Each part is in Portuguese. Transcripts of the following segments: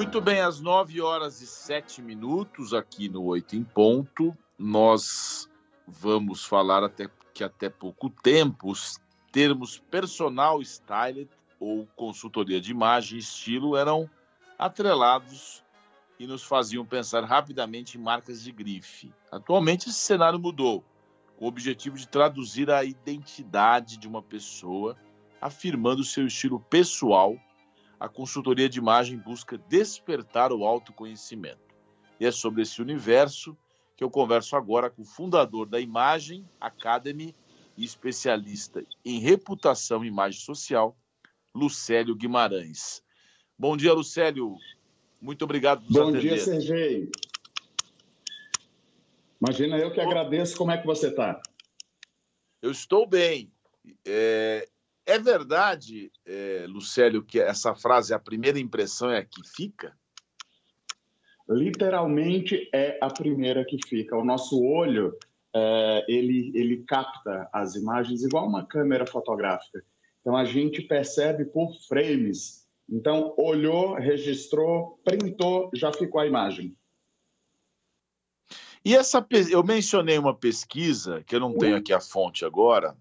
Muito bem, às 9 horas e 7 minutos, aqui no Oito em Ponto, nós vamos falar até que até pouco tempo os termos personal styled ou consultoria de imagem e estilo eram atrelados e nos faziam pensar rapidamente em marcas de grife. Atualmente esse cenário mudou, com o objetivo de traduzir a identidade de uma pessoa, afirmando seu estilo pessoal. A consultoria de imagem busca despertar o autoconhecimento. E é sobre esse universo que eu converso agora com o fundador da Imagem Academy e especialista em reputação e imagem social, Lucélio Guimarães. Bom dia, Lucélio. Muito obrigado por Bom dia, Sergei. Imagina eu que agradeço. Como é que você está? Eu estou bem. É, é verdade, é, Lucélio, que essa frase, a primeira impressão é a que fica? Literalmente é a primeira que fica. O nosso olho, é, ele, ele capta as imagens igual uma câmera fotográfica. Então a gente percebe por frames. Então olhou, registrou, printou, já ficou a imagem. E essa eu mencionei uma pesquisa que eu não tenho aqui a fonte agora,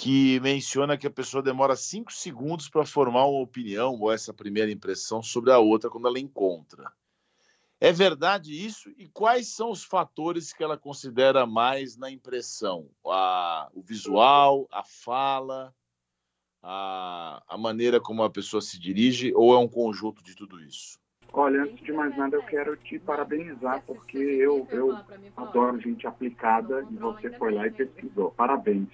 que menciona que a pessoa demora cinco segundos para formar uma opinião ou essa primeira impressão sobre a outra quando ela encontra. É verdade isso? E quais são os fatores que ela considera mais na impressão? A, o visual, a fala, a, a maneira como a pessoa se dirige ou é um conjunto de tudo isso? Olha, antes de mais nada, eu quero te parabenizar, porque eu, eu adoro gente aplicada e você foi lá e pesquisou. Parabéns.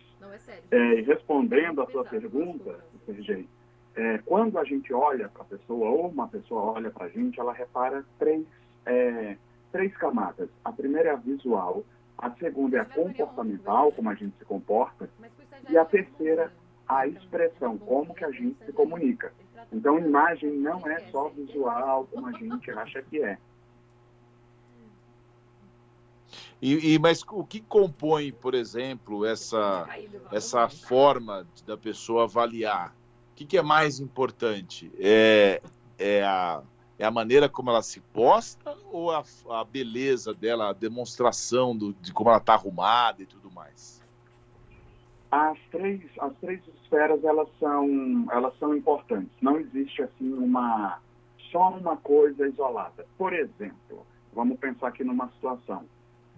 É, é respondendo a sua pergunta, Sergei, é, quando a gente olha para a pessoa, ou uma pessoa olha para a gente, ela repara três, é, três camadas. A primeira é a visual, a segunda é a comportamental, como a gente se comporta, e a terceira a expressão, como que a gente se comunica. Então, imagem não é só visual, como a gente acha que é. E, e, mas o que compõe, por exemplo, essa, essa forma da pessoa avaliar? O que, que é mais importante? É, é, a, é a maneira como ela se posta ou a, a beleza dela, a demonstração do, de como ela está arrumada e tudo mais? as três, as três esferas elas são, elas são importantes. Não existe assim uma só uma coisa isolada. Por exemplo, vamos pensar aqui numa situação.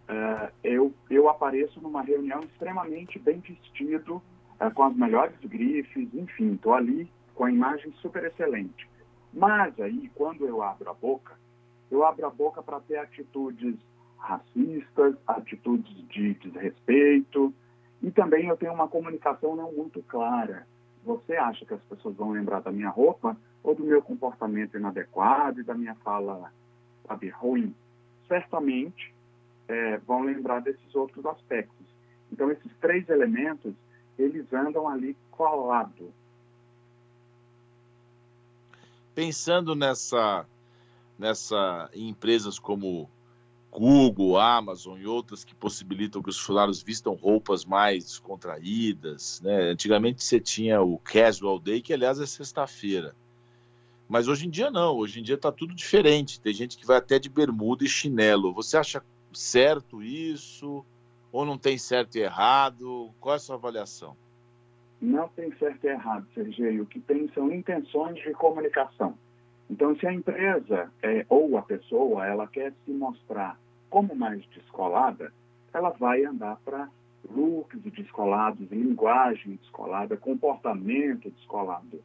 Uh, eu, eu apareço numa reunião extremamente bem vestido, uh, com as melhores grifes, enfim, estou ali com a imagem super excelente. Mas aí, quando eu abro a boca, eu abro a boca para ter atitudes racistas, atitudes de desrespeito, e também eu tenho uma comunicação não muito clara. Você acha que as pessoas vão lembrar da minha roupa ou do meu comportamento inadequado e da minha fala, sabe, ruim? Certamente é, vão lembrar desses outros aspectos. Então, esses três elementos, eles andam ali colado. Pensando nessa, nessa em empresas como Google, Amazon e outras que possibilitam que os funcionários vistam roupas mais contraídas. Né? Antigamente você tinha o Casual Day, que aliás é sexta-feira. Mas hoje em dia não, hoje em dia está tudo diferente. Tem gente que vai até de bermuda e chinelo. Você acha certo isso? Ou não tem certo e errado? Qual é a sua avaliação? Não tem certo e errado, Sergei. O que tem são intenções de comunicação. Então, se a empresa é, ou a pessoa ela quer se mostrar como mais descolada, ela vai andar para looks descolados, linguagem descolada, comportamento descolado.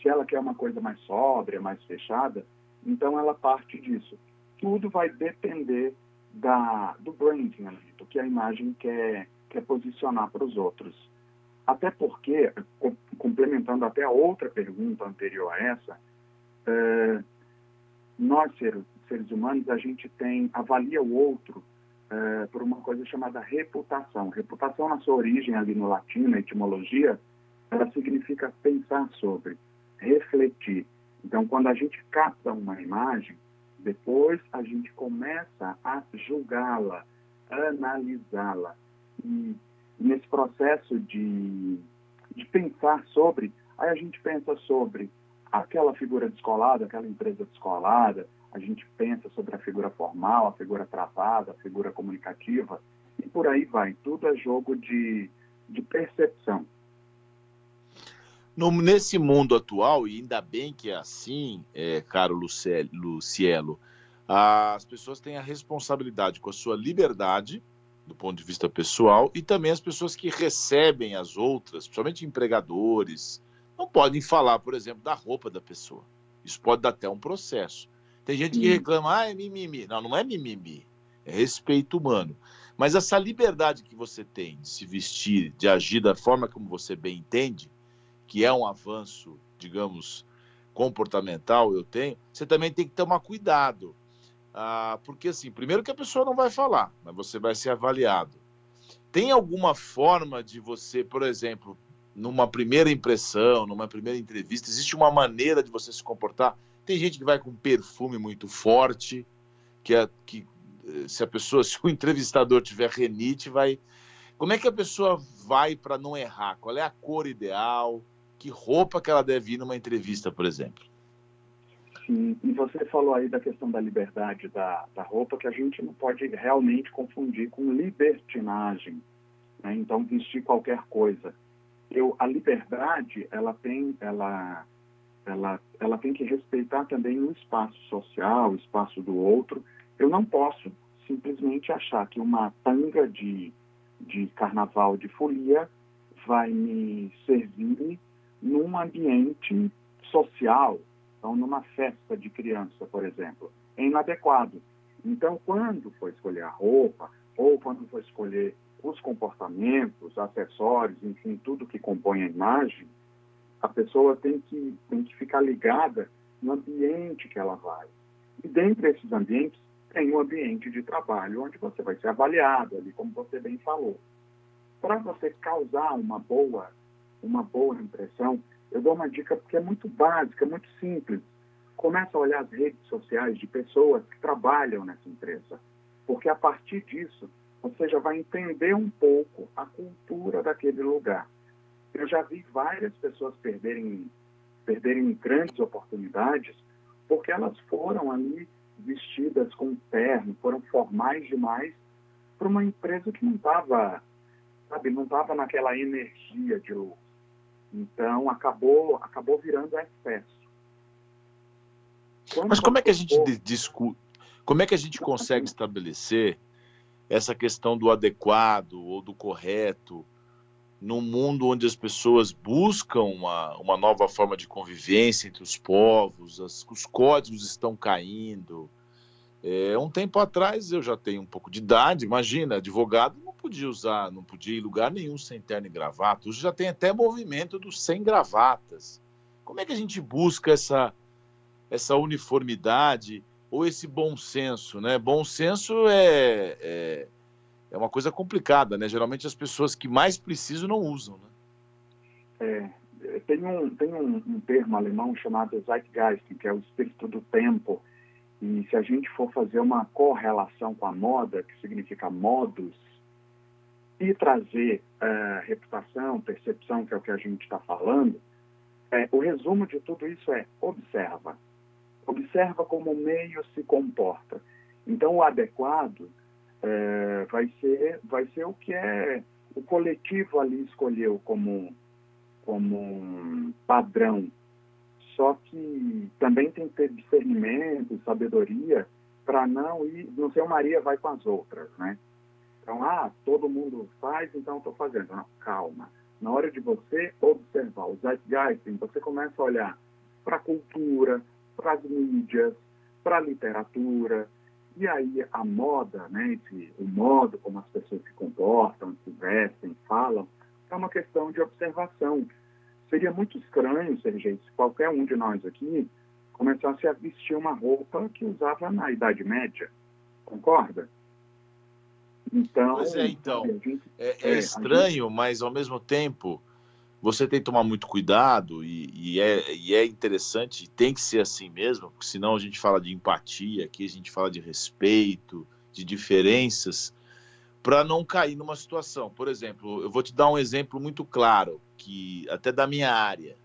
Se ela quer uma coisa mais sóbria, mais fechada, então ela parte disso. Tudo vai depender da, do branding, do que a imagem quer, quer posicionar para os outros. Até porque, complementando até a outra pergunta anterior a essa, é, nós, seres, seres humanos, a gente tem, avalia o outro é, por uma coisa chamada reputação. Reputação, na sua origem ali no latim, na etimologia, ela significa pensar sobre, refletir. Então, quando a gente capta uma imagem, depois a gente começa a julgá-la, analisá-la. E nesse processo de, de pensar sobre, aí a gente pensa sobre aquela figura descolada, aquela empresa descolada, a gente pensa sobre a figura formal, a figura travada, a figura comunicativa, e por aí vai. Tudo é jogo de, de percepção. No, nesse mundo atual, e ainda bem que é assim, é, caro Lucielo, as pessoas têm a responsabilidade com a sua liberdade, do ponto de vista pessoal, e também as pessoas que recebem as outras, principalmente empregadores, não podem falar, por exemplo, da roupa da pessoa. Isso pode dar até um processo. Tem gente que reclama, ah, é mimimi. Não, não é mimimi. É respeito humano. Mas essa liberdade que você tem de se vestir, de agir da forma como você bem entende, que é um avanço, digamos, comportamental, eu tenho, você também tem que tomar cuidado. Ah, porque, assim, primeiro que a pessoa não vai falar, mas você vai ser avaliado. Tem alguma forma de você, por exemplo, numa primeira impressão, numa primeira entrevista, existe uma maneira de você se comportar? Tem gente que vai com perfume muito forte, que, é, que eh, se a pessoa, se o entrevistador tiver renite, vai. Como é que a pessoa vai para não errar? Qual é a cor ideal? Que roupa que ela deve ir numa entrevista, por exemplo. Sim, e você falou aí da questão da liberdade da, da roupa, que a gente não pode realmente confundir com libertinagem. Né? Então, vestir qualquer coisa. Eu, a liberdade, ela tem, ela, ela, ela tem que respeitar também o espaço social, o espaço do outro. Eu não posso simplesmente achar que uma tanga de, de carnaval de folia vai me servir num ambiente social, então numa festa de criança, por exemplo, é inadequado. Então, quando for escolher a roupa, ou quando for escolher os comportamentos, acessórios, enfim, tudo que compõe a imagem, a pessoa tem que, tem que ficar ligada no ambiente que ela vai. E dentre esses ambientes, tem o um ambiente de trabalho, onde você vai ser avaliado ali, como você bem falou. Para você causar uma boa uma boa impressão, eu dou uma dica que é muito básica, muito simples. Começa a olhar as redes sociais de pessoas que trabalham nessa empresa, porque a partir disso você já vai entender um pouco a cultura daquele lugar. Eu já vi várias pessoas perderem, perderem grandes oportunidades porque elas foram ali vestidas com terno, foram formais demais para uma empresa que não estava, sabe, não estava naquela energia de. Então acabou acabou virando excesso. Quando Mas como é que a gente discute? Como é que a gente consegue estabelecer essa questão do adequado ou do correto num mundo onde as pessoas buscam uma, uma nova forma de convivência entre os povos, as, os códigos estão caindo, é, um tempo atrás eu já tenho um pouco de idade, imagina, advogado podia usar, não podia ir em lugar nenhum sem terno e gravata. Hoje já tem até movimento dos sem gravatas. Como é que a gente busca essa, essa uniformidade ou esse bom senso, né? Bom senso é, é, é uma coisa complicada, né? Geralmente as pessoas que mais precisam não usam, né? É, tem um, tem um, um termo alemão chamado Zeitgeist, que é o espírito do tempo, e se a gente for fazer uma correlação com a moda, que significa modos, e trazer uh, reputação, percepção, que é o que a gente está falando, é, o resumo de tudo isso é observa. Observa como o meio se comporta. Então, o adequado é, vai, ser, vai ser o que é o coletivo ali escolheu como, como um padrão só que também tem que ter discernimento, sabedoria, para não ir, não ser o Maria vai com as outras, né? Então, ah, todo mundo faz, então estou fazendo. Não, calma. Na hora de você observar o zeitgeist, você começa a olhar para a cultura, para as mídias, para a literatura, e aí a moda, né, esse, o modo como as pessoas se comportam, se vestem, falam, é uma questão de observação. Seria muito estranho, Sergei, se qualquer um de nós aqui começasse a vestir uma roupa que usava na Idade Média. Concorda? Então. Pois é, então. Gente, é, é, estranho, gente... mas ao mesmo tempo você tem que tomar muito cuidado e, e, é, e é interessante, tem que ser assim mesmo, porque senão a gente fala de empatia, aqui a gente fala de respeito, de diferenças, para não cair numa situação. Por exemplo, eu vou te dar um exemplo muito claro, que até da minha área.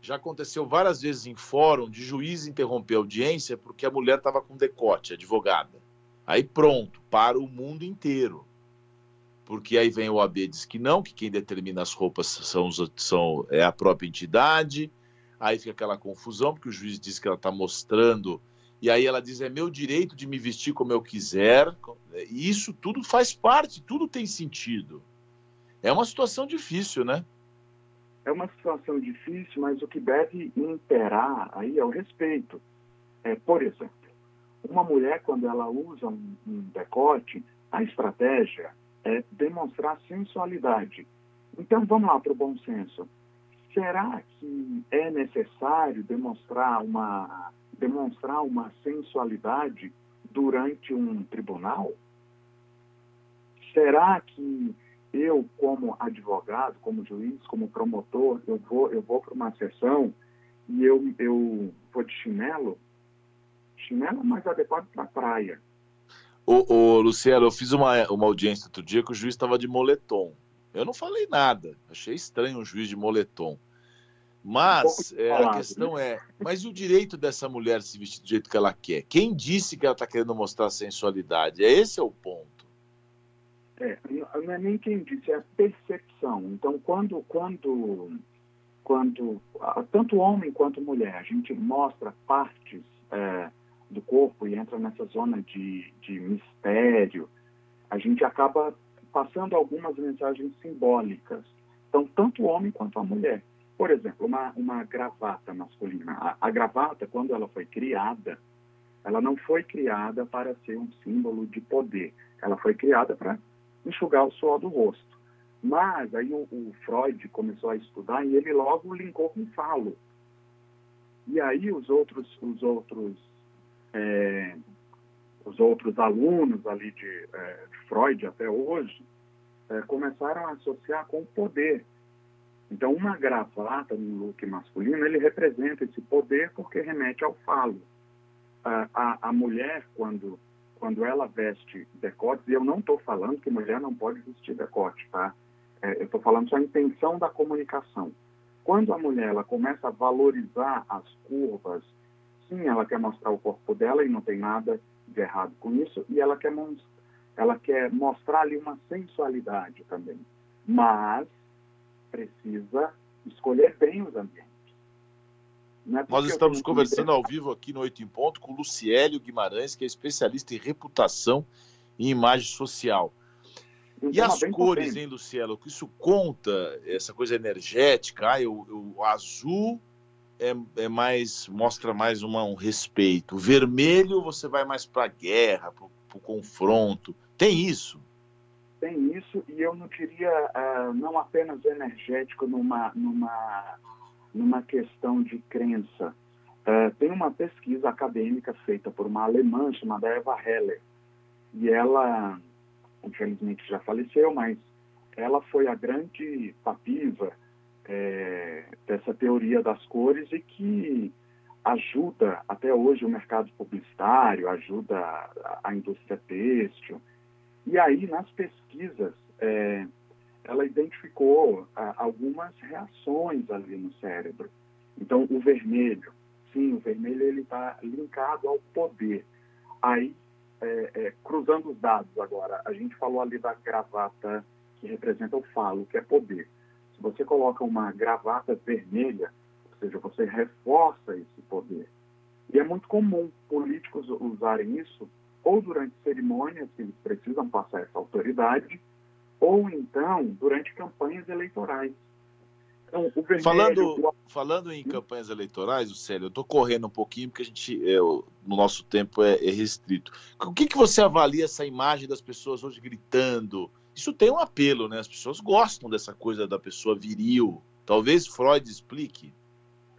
Já aconteceu várias vezes em fórum de juiz interromper a audiência porque a mulher estava com decote, advogada. Aí pronto, para o mundo inteiro. Porque aí vem o AB diz que não, que quem determina as roupas são, são é a própria entidade. Aí fica aquela confusão, porque o juiz diz que ela está mostrando e aí ela diz: é meu direito de me vestir como eu quiser. E isso tudo faz parte, tudo tem sentido. É uma situação difícil, né? É uma situação difícil, mas o que deve imperar aí é o respeito. É, por exemplo, uma mulher, quando ela usa um, um decote, a estratégia é demonstrar sensualidade. Então, vamos lá para o bom senso. Será que é necessário demonstrar uma demonstrar uma sensualidade durante um tribunal? Será que eu, como advogado, como juiz, como promotor, eu vou, eu vou para uma sessão e eu, eu vou de chinelo? Chinelo é mais adequado para a praia. Ô, ô, Luciano, eu fiz uma, uma audiência outro dia que o juiz estava de moletom. Eu não falei nada. Achei estranho um juiz de moletom. Mas um é, a questão né? é, mas o direito dessa mulher se vestir do jeito que ela quer? Quem disse que ela está querendo mostrar sensualidade? É esse é o ponto. É, não é nem quem disse, é a percepção. Então, quando, quando, quando tanto homem quanto mulher, a gente mostra partes é, do corpo e entra nessa zona de, de mistério, a gente acaba passando algumas mensagens simbólicas. Então, tanto o homem quanto a mulher. Por exemplo, uma, uma gravata masculina. A, a gravata, quando ela foi criada, ela não foi criada para ser um símbolo de poder. Ela foi criada para enxugar o suor do rosto. Mas aí o, o, Freud começou a estudar e ele logo linkou com o falo. E aí os outros, os outros, é, os outros alunos ali de, é, Freud até hoje é, começaram a associar com o poder. Então, uma gravata no look masculino, ele representa esse poder porque remete ao falo. A, a, a mulher, quando, quando ela veste decotes, e eu não estou falando que mulher não pode vestir decote, tá? É, eu estou falando só a intenção da comunicação. Quando a mulher ela começa a valorizar as curvas, sim, ela quer mostrar o corpo dela e não tem nada de errado com isso, e ela quer, ela quer mostrar ali uma sensualidade também. Mas precisa escolher bem os ambientes. É Nós estamos conversando ao vivo aqui no Oito em Ponto com Luciélio Guimarães, que é especialista em reputação e imagem social. Então, e as cores, hein, Lucielo? Que isso conta, essa coisa energética, ah, eu, eu, o azul é, é, mais, mostra mais uma, um respeito. O vermelho você vai mais para a guerra, para o confronto. Tem isso? tem isso e eu não diria uh, não apenas energético numa numa numa questão de crença. Uh, tem uma pesquisa acadêmica feita por uma alemã chamada Eva Heller e ela infelizmente já faleceu, mas ela foi a grande papiva é, dessa teoria das cores e que ajuda até hoje o mercado publicitário, ajuda a, a indústria têxtil, e aí, nas pesquisas, é, ela identificou a, algumas reações ali no cérebro. Então, o vermelho, sim, o vermelho ele está linkado ao poder. Aí, é, é, cruzando os dados agora, a gente falou ali da gravata que representa o falo, que é poder. Se você coloca uma gravata vermelha, ou seja, você reforça esse poder. E é muito comum políticos usarem isso ou durante cerimônias que eles precisam passar essa autoridade, ou então durante campanhas eleitorais. Então, vermelho, falando, o... falando em campanhas eleitorais, o Célio, eu estou correndo um pouquinho porque a gente, é, no nosso tempo é, é, restrito. O que, que você avalia essa imagem das pessoas hoje gritando? Isso tem um apelo, né? As pessoas gostam dessa coisa da pessoa viril. Talvez Freud explique.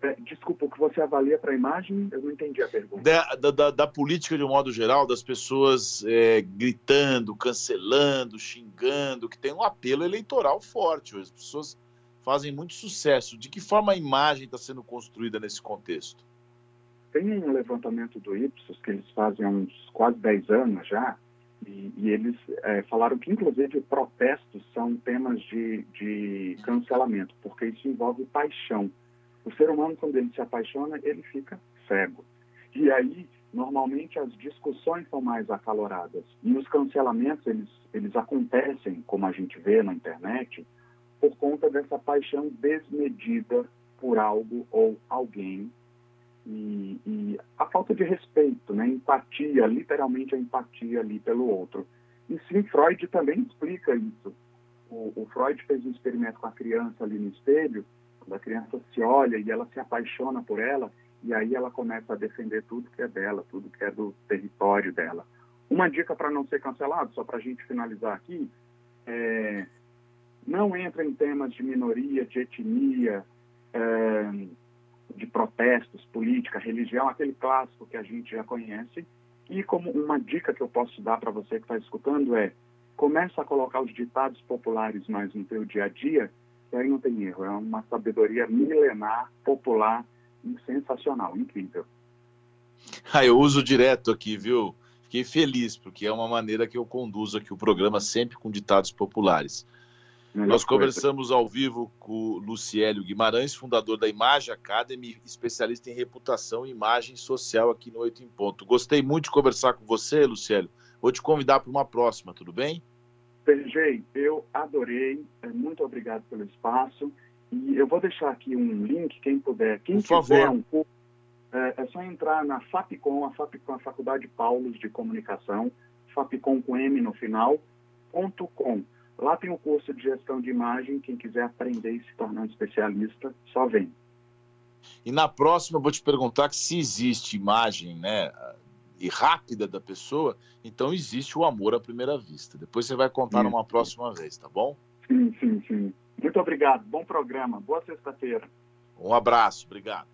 É, desculpa, o que você avalia para a imagem? Eu não entendi a pergunta. Da, da, da, política de um modo geral, das pessoas é, gritando, cancelando, xingando, que tem um apelo eleitoral forte. As pessoas fazem muito sucesso. De que forma a imagem está sendo construída nesse contexto? Tem um levantamento do Ipsos que eles fazem há uns quase 10 anos já, e, e eles é, falaram que, inclusive, protestos são temas de, de cancelamento, porque isso envolve paixão O ser humano, quando ele se apaixona, ele fica cego. E aí, normalmente, as discussões são mais acaloradas. E os cancelamentos, eles, eles acontecem, como a gente vê na internet, por conta dessa paixão desmedida por algo ou alguém e, e, a falta de respeito, né? empatia, literalmente a empatia ali pelo outro. E sim, Freud também explica isso. O, o, Freud fez um experimento com a criança ali no espelho, quando a criança se olha e ela se apaixona por ela, e aí ela começa a defender tudo que é dela, tudo que é do território dela. Uma dica para não ser cancelado, só para a gente finalizar aqui, é, não entra em temas de minoria, de etnia, é, de protestos, política, religião, aquele clássico que a gente já conhece. E como uma dica que eu posso dar para você que está escutando é começa a colocar os ditados populares mais no teu dia a dia, e aí não tem erro. É uma sabedoria milenar, popular sensacional, incrível. Ah, eu uso direto aqui, viu? Fiquei feliz, porque é uma maneira que eu conduzo aqui o programa sempre com ditados populares. Nós conversamos ao vivo com o Luciélio Guimarães, fundador da Imagem Academy, especialista em reputação e imagem social aqui no Oito em Ponto. Gostei muito de conversar com você, Luciélio. Vou te convidar para uma próxima, tudo bem? PG, eu adorei. É, muito obrigado pelo espaço. E eu vou deixar aqui um link, quem puder. Quem Por quiser favor. um pouco, é, é, só entrar na FAPCOM, a FAPCOM, a Faculdade Paulos de Comunicação, FAPCOM com M no final, ponto com. Lá tem o curso de gestão de imagem. Quem quiser aprender e se tornar um especialista, só vem. E na próxima eu vou te perguntar se existe imagem, né, e rápida da pessoa, então existe o amor à primeira vista. Depois você vai contar sim. numa próxima vez, tá bom? Sim, sim, sim. Muito obrigado. Bom programa. Boa sexta-feira. Um abraço. Obrigado.